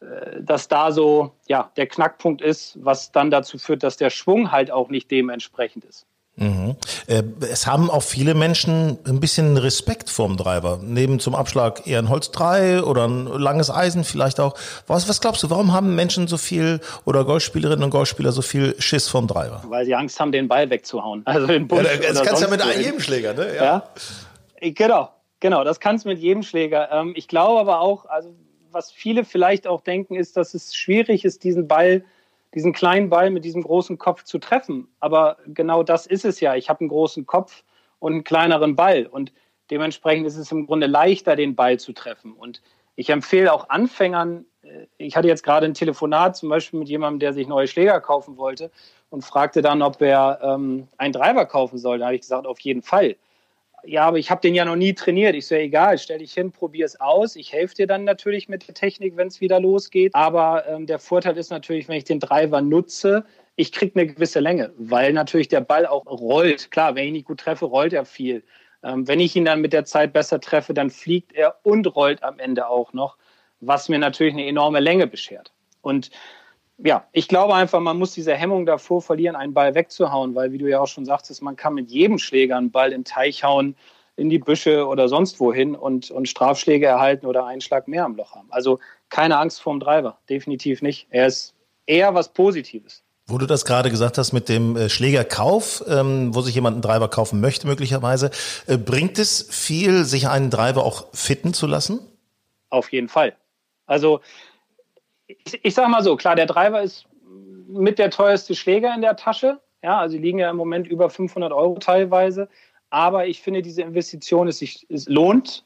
äh, dass da so ja, der Knackpunkt ist, was dann dazu führt, dass der Schwung halt auch nicht dementsprechend ist. Mhm. Äh, es haben auch viele Menschen ein bisschen Respekt vorm Driver. Neben zum Abschlag eher ein Holz 3 oder ein langes Eisen vielleicht auch. Was, was glaubst du, warum haben Menschen so viel oder Golfspielerinnen und Golfspieler so viel Schiss vorm Driver? Weil sie Angst haben, den Ball wegzuhauen. [laughs] Also den Busch ja, das kannst du ja mit jedem Schläger, ne? Ja. ja. Genau, genau, das kannst du mit jedem Schläger. Ähm, ich glaube aber auch, also was viele vielleicht auch denken, ist, dass es schwierig ist, diesen Ball diesen kleinen Ball mit diesem großen Kopf zu treffen. Aber genau das ist es ja. Ich habe einen großen Kopf und einen kleineren Ball. Und dementsprechend ist es im Grunde leichter, den Ball zu treffen. Und ich empfehle auch Anfängern, äh, ich hatte jetzt gerade ein Telefonat zum Beispiel mit jemandem, der sich neue Schläger kaufen wollte und fragte dann, ob er ähm, einen Driver kaufen soll. Da habe ich gesagt, auf jeden Fall ja, aber ich habe den ja noch nie trainiert. Ich so, ja, egal, stell dich hin, probier es aus. Ich helfe dir dann natürlich mit der Technik, wenn es wieder losgeht. Aber ähm, der Vorteil ist natürlich, wenn ich den Driver nutze, ich kriege eine gewisse Länge, weil natürlich der Ball auch rollt. Klar, wenn ich nicht gut treffe, rollt er viel. Ähm, wenn ich ihn dann mit der Zeit besser treffe, dann fliegt er und rollt am Ende auch noch, was mir natürlich eine enorme Länge beschert. Und ja, ich glaube einfach, man muss diese Hemmung davor verlieren, einen Ball wegzuhauen, weil, wie du ja auch schon sagtest, man kann mit jedem Schläger einen Ball in den Teich hauen, in die Büsche oder sonst wohin und, und Strafschläge erhalten oder einen Schlag mehr am Loch haben. Also keine Angst vorm Driver, definitiv nicht. Er ist eher was Positives. Wo du das gerade gesagt hast mit dem äh, Schlägerkauf, ähm, wo sich jemand einen Driver kaufen möchte möglicherweise, äh, bringt es viel, sich einen Driver auch fitten zu lassen? Auf jeden Fall. Also ich, ich sage mal so, klar, der Driver ist mit der teuerste Schläger in der Tasche. Ja, also die liegen ja im Moment über 500 Euro teilweise. Aber ich finde, diese Investition ist, ist, lohnt,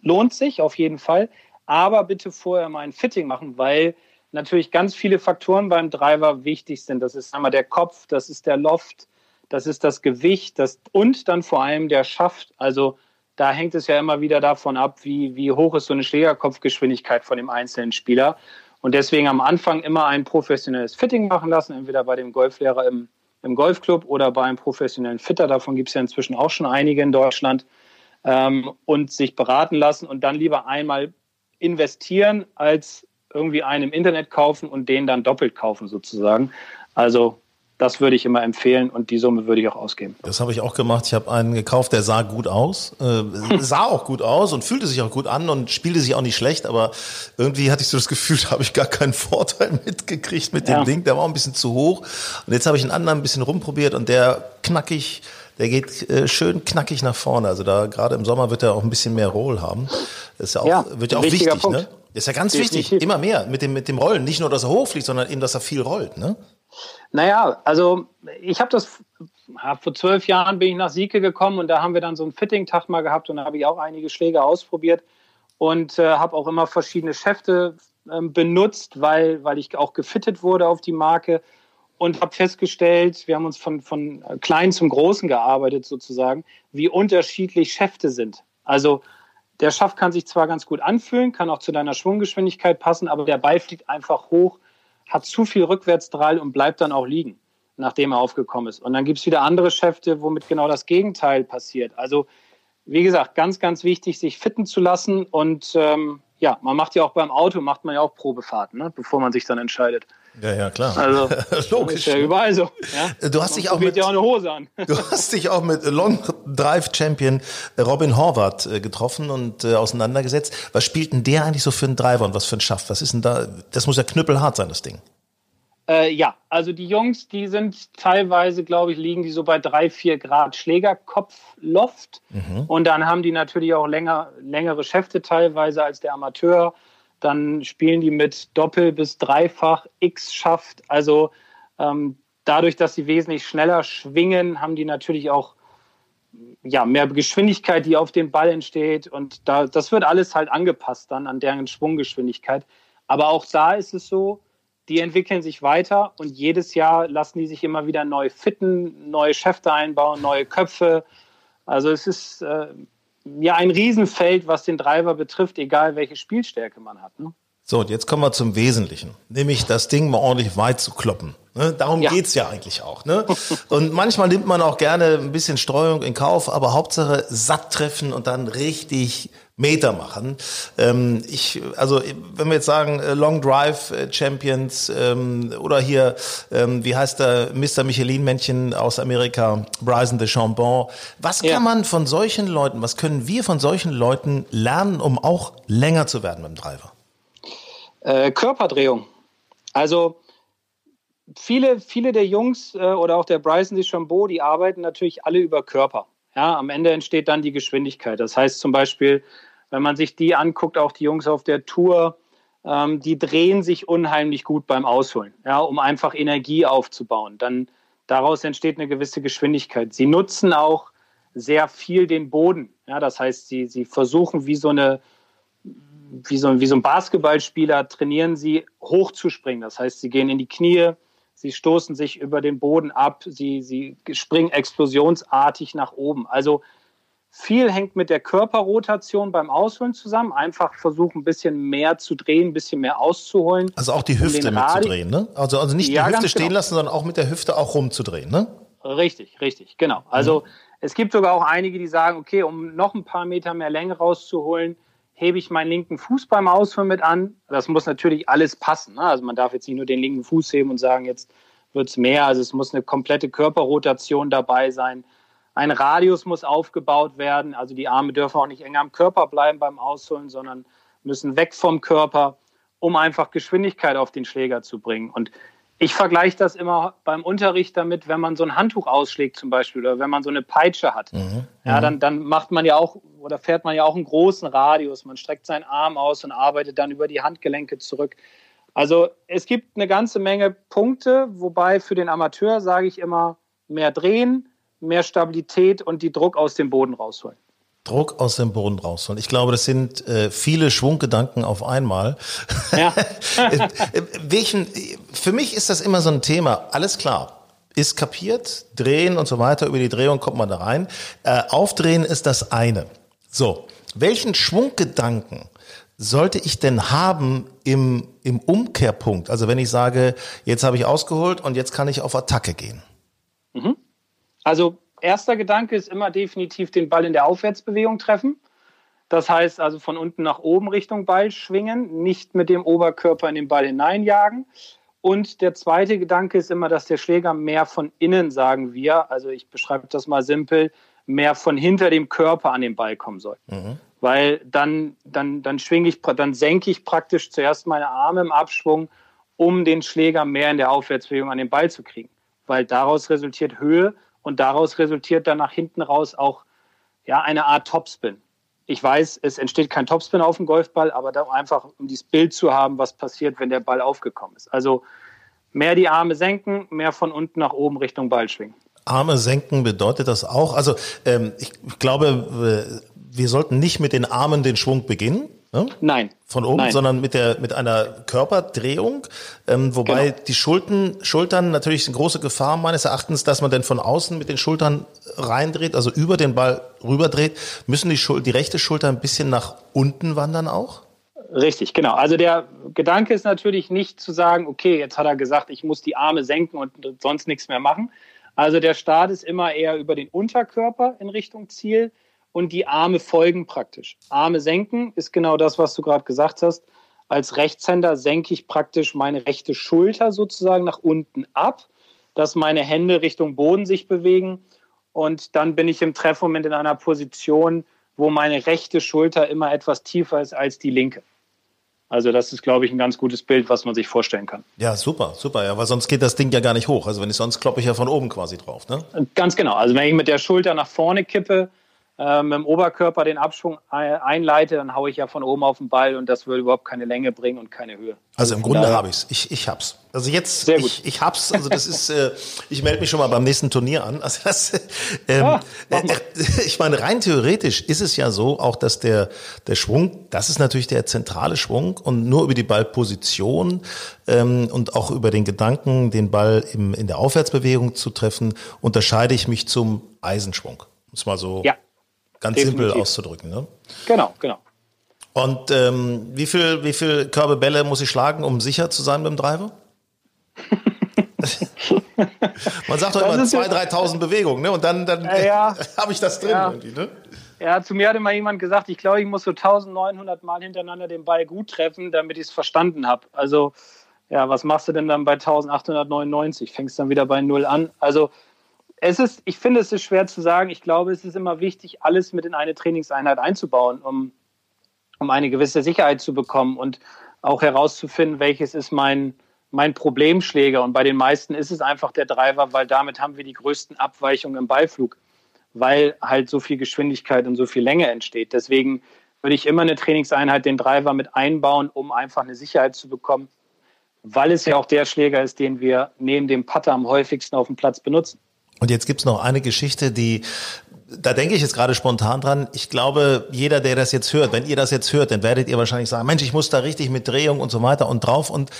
lohnt sich auf jeden Fall. Aber bitte vorher mal ein Fitting machen, weil natürlich ganz viele Faktoren beim Driver wichtig sind. Das ist einmal der Kopf, das ist der Loft, das ist das Gewicht das, und dann vor allem der Schaft. Also da hängt es ja immer wieder davon ab, wie, wie hoch ist so eine Schlägerkopfgeschwindigkeit von dem einzelnen Spieler. Und deswegen am Anfang immer ein professionelles Fitting machen lassen, entweder bei dem Golflehrer im, im Golfclub oder bei einem professionellen Fitter. Davon gibt es ja inzwischen auch schon einige in Deutschland. Ähm, und sich beraten lassen und dann lieber einmal investieren, als irgendwie einen im Internet kaufen und den dann doppelt kaufen sozusagen. Also das würde ich immer empfehlen und die Summe würde ich auch ausgeben. Das habe ich auch gemacht. Ich habe einen gekauft, der sah gut aus, äh, [laughs] sah auch gut aus und fühlte sich auch gut an und spielte sich auch nicht schlecht, aber irgendwie hatte ich so das Gefühl, [laughs] da habe ich gar keinen Vorteil [laughs] mitgekriegt mit dem ja. Ding. Der war ein bisschen zu hoch und jetzt habe ich einen anderen ein bisschen rumprobiert und der knackig, der geht äh, schön knackig nach vorne. Also da gerade im Sommer wird er auch ein bisschen mehr Roll haben. Das ist ja auch, ja, wird ja auch wichtig, ne? Punkt. ne? ist ja ganz Definitiv. wichtig, immer mehr mit dem, mit dem Rollen. Nicht nur, dass er hochfliegt, sondern eben, dass er viel rollt, ne? Naja, also ich habe das, vor zwölf Jahren bin ich nach Sieke gekommen und da haben wir dann so einen Fitting-Tag mal gehabt und da habe ich auch einige Schläge ausprobiert und äh, habe auch immer verschiedene Schäfte äh, benutzt, weil, weil ich auch gefittet wurde auf die Marke und habe festgestellt, wir haben uns von, von klein zum großen gearbeitet sozusagen, wie unterschiedlich Schäfte sind. Also der Schaft kann sich zwar ganz gut anfühlen, kann auch zu deiner Schwunggeschwindigkeit passen, aber der Ball fliegt einfach hoch, hat zu viel Rückwärtsdrall und bleibt dann auch liegen, nachdem er aufgekommen ist. Und dann gibt es wieder andere Schäfte, womit genau das Gegenteil passiert. Also wie gesagt, ganz, ganz wichtig, sich fitten zu lassen. Und ähm, ja, man macht ja auch beim Auto, macht man ja auch Probefahrten, ne, bevor man sich dann entscheidet. Ja, ja, klar. Also, Logisch. [laughs] Ist ja überall so. Ja? Du hast dich auch mit, ja auch eine Hose an. [laughs] du hast dich auch mit Long Drive Champion Robin Horvath äh, getroffen und äh, auseinandergesetzt. Was spielt denn der eigentlich so für einen Driver und was für ein Schaft? Was ist denn da? Das muss ja knüppelhart sein, das Ding. Äh, ja, also die Jungs, die sind teilweise, glaube ich, liegen die so bei drei, vier Grad Schlägerkopfloft. Mhm. Und dann haben die natürlich auch länger, längere Schäfte teilweise als der Amateur. Dann spielen die mit Doppel- bis Dreifach X-Schaft. Also ähm, dadurch, dass sie wesentlich schneller schwingen, haben die natürlich auch ja, mehr Geschwindigkeit, die auf dem Ball entsteht. Und da, das wird alles halt angepasst dann an deren Schwunggeschwindigkeit. Aber auch da ist es so, die entwickeln sich weiter und jedes Jahr lassen die sich immer wieder neu fitten, neue Schäfte einbauen, neue Köpfe. Also es ist äh, ja ein Riesenfeld, was den Driver betrifft, egal welche Spielstärke man hat. Ne? So, und jetzt kommen wir zum Wesentlichen, nämlich das Ding mal ordentlich weit zu kloppen. Ne? Darum ja. geht's ja eigentlich auch. Ne? [laughs] Und manchmal nimmt man auch gerne ein bisschen Streuung in Kauf, aber Hauptsache satt treffen und dann richtig Meter machen. Ähm, ich, also wenn wir jetzt sagen äh, Long Drive äh, Champions ähm, oder hier, ähm, wie heißt der Mr. Michelin-Männchen aus Amerika, Bryson de Chambon. Was ja. kann man von solchen Leuten, was können wir von solchen Leuten lernen, um auch länger zu werden mit dem Driver? Äh, Körperdrehung. Also viele, viele der Jungs äh, oder auch der Bryson DeChambeau, die arbeiten natürlich alle über Körper. Ja, am Ende entsteht dann die Geschwindigkeit. Das heißt zum Beispiel, wenn man sich die anguckt, auch die Jungs auf der Tour, ähm, die drehen sich unheimlich gut beim Ausholen, ja, um einfach Energie aufzubauen. Dann daraus entsteht eine gewisse Geschwindigkeit. Sie nutzen auch sehr viel den Boden. Ja, das heißt, sie, sie versuchen wie so eine wie so, wie so ein Basketballspieler trainieren sie hochzuspringen. Das heißt, sie gehen in die Knie, sie stoßen sich über den Boden ab, sie, sie springen explosionsartig nach oben. Also Viel hängt mit der Körperrotation beim Ausholen zusammen. Einfach versuchen, ein bisschen mehr zu drehen, ein bisschen mehr auszuholen. Also auch die Hüfte um mitzudrehen, ne? Also, also nicht ja, die Hüfte stehen genau. lassen, sondern auch mit der Hüfte auch rumzudrehen, ne? Richtig, richtig, genau. Also mhm. es gibt sogar auch einige, die sagen, okay, um noch ein paar Meter mehr Länge rauszuholen, hebe ich meinen linken Fuß beim Ausführen mit an. Das muss natürlich alles passen. Ne? Also man darf jetzt nicht nur den linken Fuß heben und sagen, jetzt wird es mehr. Also es muss eine komplette Körperrotation dabei sein. Ein Radius muss aufgebaut werden. Also die Arme dürfen auch nicht eng am Körper bleiben beim Ausholen, sondern müssen weg vom Körper, um einfach Geschwindigkeit auf den Schläger zu bringen. Und ich vergleiche das immer beim Unterricht damit, wenn man so ein Handtuch ausschlägt zum Beispiel oder wenn man so eine Peitsche hat. Mhm. Ja, dann, dann macht man ja auch oder fährt man ja auch einen großen Radius. Man streckt seinen Arm aus und arbeitet dann über die Handgelenke zurück. Also es gibt eine ganze Menge Punkte, wobei für den Amateur sage ich immer mehr drehen, mehr Stabilität und die Druck aus dem Boden rausholen. Druck aus dem Boden rausholen. Ich glaube, das sind äh, viele Schwunggedanken auf einmal. Ja. [laughs] Welchen, für mich ist das immer so ein Thema. Alles klar. Ist kapiert, drehen und so weiter. Über die Drehung kommt man da rein. Äh, aufdrehen ist das eine. So. Welchen Schwunggedanken sollte ich denn haben im, im Umkehrpunkt? Also wenn ich sage, jetzt habe ich ausgeholt und jetzt kann ich auf Attacke gehen. Mhm. Also erster Gedanke ist immer definitiv den Ball in der Aufwärtsbewegung treffen. Das heißt also von unten nach oben Richtung Ball schwingen, nicht mit dem Oberkörper in den Ball hineinjagen. Und der zweite Gedanke ist immer, dass der Schläger mehr von innen, sagen wir, also ich beschreibe das mal simpel, mehr von hinter dem Körper an den Ball kommen soll. Mhm. Weil dann, dann, dann schwinge ich, dann senke ich praktisch zuerst meine Arme im Abschwung, um den Schläger mehr in der Aufwärtsbewegung an den Ball zu kriegen. Weil daraus resultiert Höhe und daraus resultiert dann nach hinten raus auch ja, eine Art Topspin. Ich weiß, es entsteht kein Topspin auf dem Golfball, aber da einfach, um dieses Bild zu haben, was passiert, wenn der Ball aufgekommen ist. Also mehr die Arme senken, mehr von unten nach oben Richtung Ball schwingen. Arme senken bedeutet das auch? Also ähm, ich glaube, äh, wir sollten nicht mit den Armen den Schwung beginnen, Ne? Nein. Von oben, Nein. sondern mit der mit einer Körperdrehung, ähm, wobei genau. die Schultern, Schultern natürlich eine große Gefahr meines Erachtens, dass man denn von außen mit den Schultern reindreht, also über den Ball rüberdreht, müssen die, Schul die rechte Schulter ein bisschen nach unten wandern auch? Richtig, genau. Also der Gedanke ist natürlich nicht zu sagen, okay, jetzt hat er gesagt, ich muss die Arme senken und sonst nichts mehr machen. Also der Start ist immer eher über den Unterkörper in Richtung Ziel und die Arme folgen praktisch. Arme senken ist genau das, was du gerade gesagt hast. Als Rechtshänder senke ich praktisch meine rechte Schulter sozusagen nach unten ab, dass meine Hände Richtung Boden sich bewegen und dann bin ich im Treffmoment in einer Position, wo meine rechte Schulter immer etwas tiefer ist als die linke. Also das ist, glaube ich, ein ganz gutes Bild, was man sich vorstellen kann. Ja, super, super. Ja, weil sonst geht das Ding ja gar nicht hoch. Also wenn ich sonst kloppe ich ja von oben quasi drauf. Ne? Ganz genau. Also wenn ich mit der Schulter nach vorne kippe, äh, mit dem Oberkörper den Abschwung einleite, dann haue ich ja von oben auf den Ball und das würde überhaupt keine Länge bringen und keine Höhe. Also im Grunde habe ich's. ich Ich hab's. Also jetzt, Sehr gut. ich, ich hab's. Also das ist, äh, ich melde mich schon mal beim nächsten Turnier an. Also das, ähm, ja, äh, ich meine, rein theoretisch ist es ja so, auch dass der, der Schwung, das ist natürlich der zentrale Schwung und nur über die Ballposition ähm, und auch über den Gedanken, den Ball im, in der Aufwärtsbewegung zu treffen, unterscheide ich mich zum Eisenschwung. Um es mal so ja. Ganz Definitiv. simpel auszudrücken, ne? Genau, genau. Und ähm, wie viel, wie viel Körbe Bälle muss ich schlagen, um sicher zu sein dem Driver? [laughs] Man sagt doch immer 2.000, 3.000 Bewegungen, ne? Und dann, dann äh, ja. [laughs] habe ich das drin ja. ne? Ja, zu mir hat immer jemand gesagt, ich glaube, ich muss so 1900 Mal hintereinander den Ball gut treffen, damit ich es verstanden habe. Also, ja, was machst du denn dann bei 1899? Fängst dann wieder bei Null an. Also, es ist, ich finde, es ist schwer zu sagen. Ich glaube, es ist immer wichtig, alles mit in eine Trainingseinheit einzubauen, um, um eine gewisse Sicherheit zu bekommen und auch herauszufinden, welches ist mein, mein Problemschläger. Und bei den meisten ist es einfach der Driver, weil damit haben wir die größten Abweichungen im Beiflug, weil halt so viel Geschwindigkeit und so viel Länge entsteht. Deswegen würde ich immer eine Trainingseinheit den Driver mit einbauen, um einfach eine Sicherheit zu bekommen, weil es ja auch der Schläger ist, den wir neben dem Putter am häufigsten auf dem Platz benutzen. Und jetzt gibt's noch eine Geschichte, die, da denke ich jetzt gerade spontan dran. Ich glaube, jeder, der das jetzt hört, wenn ihr das jetzt hört, dann werdet ihr wahrscheinlich sagen, Mensch, ich muss da richtig mit Drehung und so weiter und drauf. Und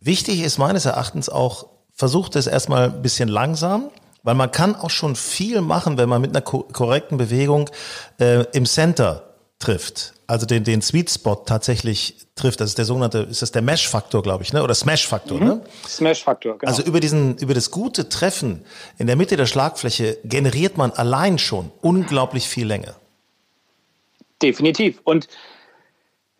wichtig ist meines Erachtens auch, versucht es erstmal ein bisschen langsam Weil man kann auch schon viel machen, wenn man mit einer korrekten Bewegung äh, im Center trifft. Also den, den Sweet Spot tatsächlich trifft. Das ist der sogenannte, ist das der Mesh-Faktor, glaube ich, ne? Oder Smash-Faktor, mhm. ne? Smash-Faktor, genau. Also über diesen, über das gute Treffen in der Mitte der Schlagfläche generiert man allein schon unglaublich viel Länge. Definitiv. Und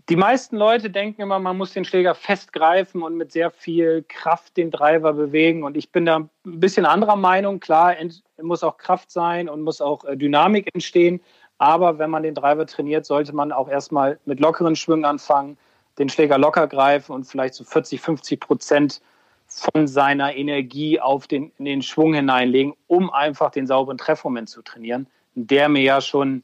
die meisten Leute denken immer, man muss den Schläger festgreifen und mit sehr viel Kraft den Driver bewegen. Und ich bin da ein bisschen anderer Meinung. Klar, muss auch Kraft sein und muss auch äh, Dynamik entstehen. Aber wenn man den Driver trainiert, sollte man auch erstmal mit lockeren Schwüngen anfangen, den Schläger locker greifen und vielleicht so 40, 50 Prozent von seiner Energie auf den, in den Schwung hineinlegen, um einfach den sauberen Treffmoment zu trainieren, der mir ja schon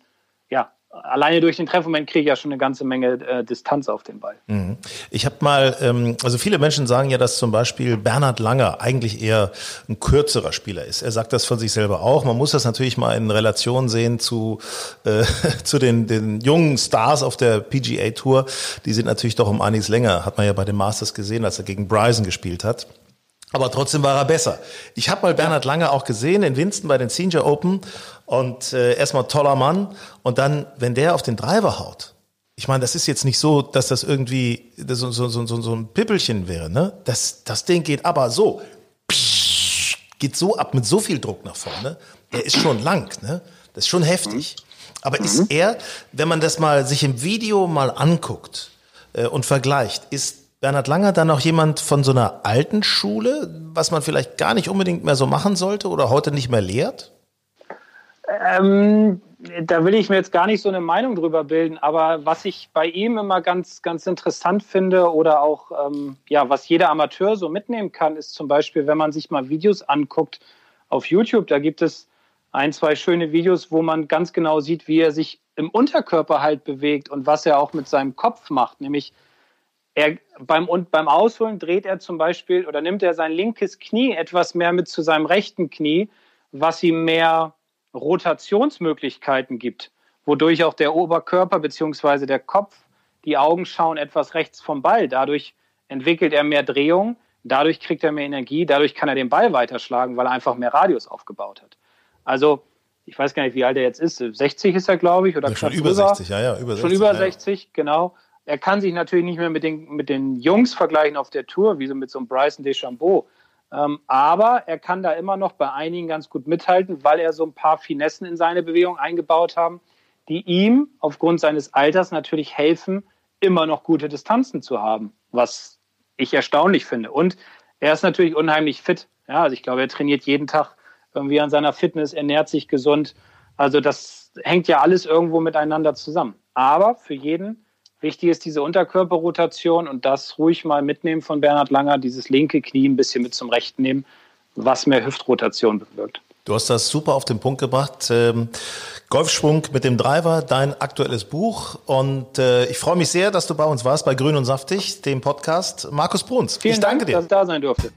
alleine durch den Treffmoment kriege ich ja schon eine ganze Menge äh, Distanz auf den Ball. Mhm. Ich habe mal, ähm, also viele Menschen sagen ja, dass zum Beispiel Bernhard Langer eigentlich eher ein kürzerer Spieler ist. Er sagt das von sich selber auch. Man muss das natürlich mal in Relation sehen zu, äh, [laughs] zu den, den jungen Stars auf der PGA Tour. Die sind natürlich doch um einiges länger, hat man ja bei den Masters gesehen, als er gegen Bryson gespielt hat. Aber trotzdem war er besser. Ich habe mal Bernhard Lange auch gesehen in Winston bei den Senior Open und äh, erstmal toller Mann und dann, wenn der auf den Driver haut, ich meine, das ist jetzt nicht so, dass das irgendwie so, so, so, so ein Pippelchen wäre, ne? Das, das Ding geht aber so, geht so ab mit so viel Druck nach vorne. Der ist schon lang, ne? Das ist schon heftig. Aber ist er, wenn man das mal sich im Video mal anguckt äh, und vergleicht, ist Bernhard Langer dann auch jemand von so einer alten Schule, was man vielleicht gar nicht unbedingt mehr so machen sollte oder heute nicht mehr lehrt? Ähm, da will ich mir jetzt gar nicht so eine Meinung drüber bilden, aber was ich bei ihm immer ganz, ganz interessant finde oder auch, ähm, ja, was jeder Amateur so mitnehmen kann, ist zum Beispiel, wenn man sich mal Videos anguckt auf YouTube, da gibt es ein, zwei schöne Videos, wo man ganz genau sieht, wie er sich im Unterkörper halt bewegt und was er auch mit seinem Kopf macht, nämlich er, beim, und beim Ausholen dreht er zum Beispiel oder nimmt er sein linkes Knie etwas mehr mit zu seinem rechten Knie, was ihm mehr Rotationsmöglichkeiten gibt, wodurch auch der Oberkörper bzw. der Kopf, die Augen schauen etwas rechts vom Ball. Dadurch entwickelt er mehr Drehung, dadurch kriegt er mehr Energie, dadurch kann er den Ball weiterschlagen, weil er einfach mehr Radius aufgebaut hat. Also ich weiß gar nicht, wie alt er jetzt ist. 60 ist er, glaube ich, oder ja, schon über 60, ja, ja, über 60. Schon über 60, ja. genau. Er kann sich natürlich nicht mehr mit den, mit den Jungs vergleichen auf der Tour, wie so mit so einem Bryson DeChambeau. Ähm, aber er kann da immer noch bei einigen ganz gut mithalten, weil er so ein paar Finessen in seine Bewegung eingebaut haben, die ihm aufgrund seines Alters natürlich helfen, immer noch gute Distanzen zu haben, was ich erstaunlich finde. Und er ist natürlich unheimlich fit. Ja, also ich glaube, er trainiert jeden Tag irgendwie an seiner Fitness, ernährt sich gesund. Also das hängt ja alles irgendwo miteinander zusammen. Aber für jeden Wichtig ist diese Unterkörperrotation und das ruhig mal mitnehmen von Bernhard Langer, dieses linke Knie ein bisschen mit zum rechten nehmen, was mehr Hüftrotation bewirkt. Du hast das super auf den Punkt gebracht. Ähm, Golfschwung mit dem Driver, dein aktuelles Buch. Und äh, ich freue mich sehr, dass du bei uns warst, bei Grün und Saftig, dem Podcast. Markus Bruns, Vielen ich danke Dank, dir. dass ich da sein durfte.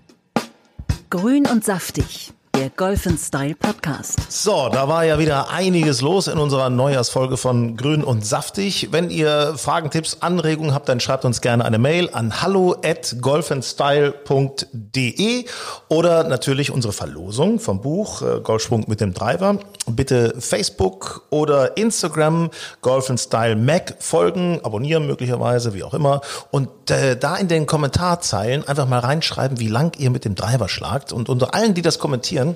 Grün und Saftig der Golf Style Podcast. So, da war ja wieder einiges los in unserer Neujahrsfolge von Grün und Saftig. Wenn ihr Fragen, Tipps, Anregungen habt, dann schreibt uns gerne eine Mail an hallo at golfandstyle.de oder natürlich unsere Verlosung vom Buch äh, Golfschwung mit dem Driver. Bitte Facebook oder Instagram Golf Style Mac folgen, abonnieren möglicherweise, wie auch immer. Und äh, da in den Kommentarzeilen einfach mal reinschreiben, wie lang ihr mit dem Driver schlagt. Und unter allen, die das kommentieren,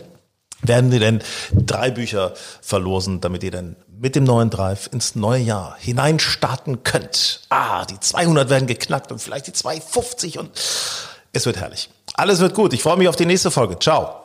werden wir denn drei Bücher verlosen, damit ihr dann mit dem neuen Drive ins neue Jahr hineinstarten könnt. Ah, die 200 werden geknackt und vielleicht die 250 und es wird herrlich. Alles wird gut. Ich freue mich auf die nächste Folge. Ciao.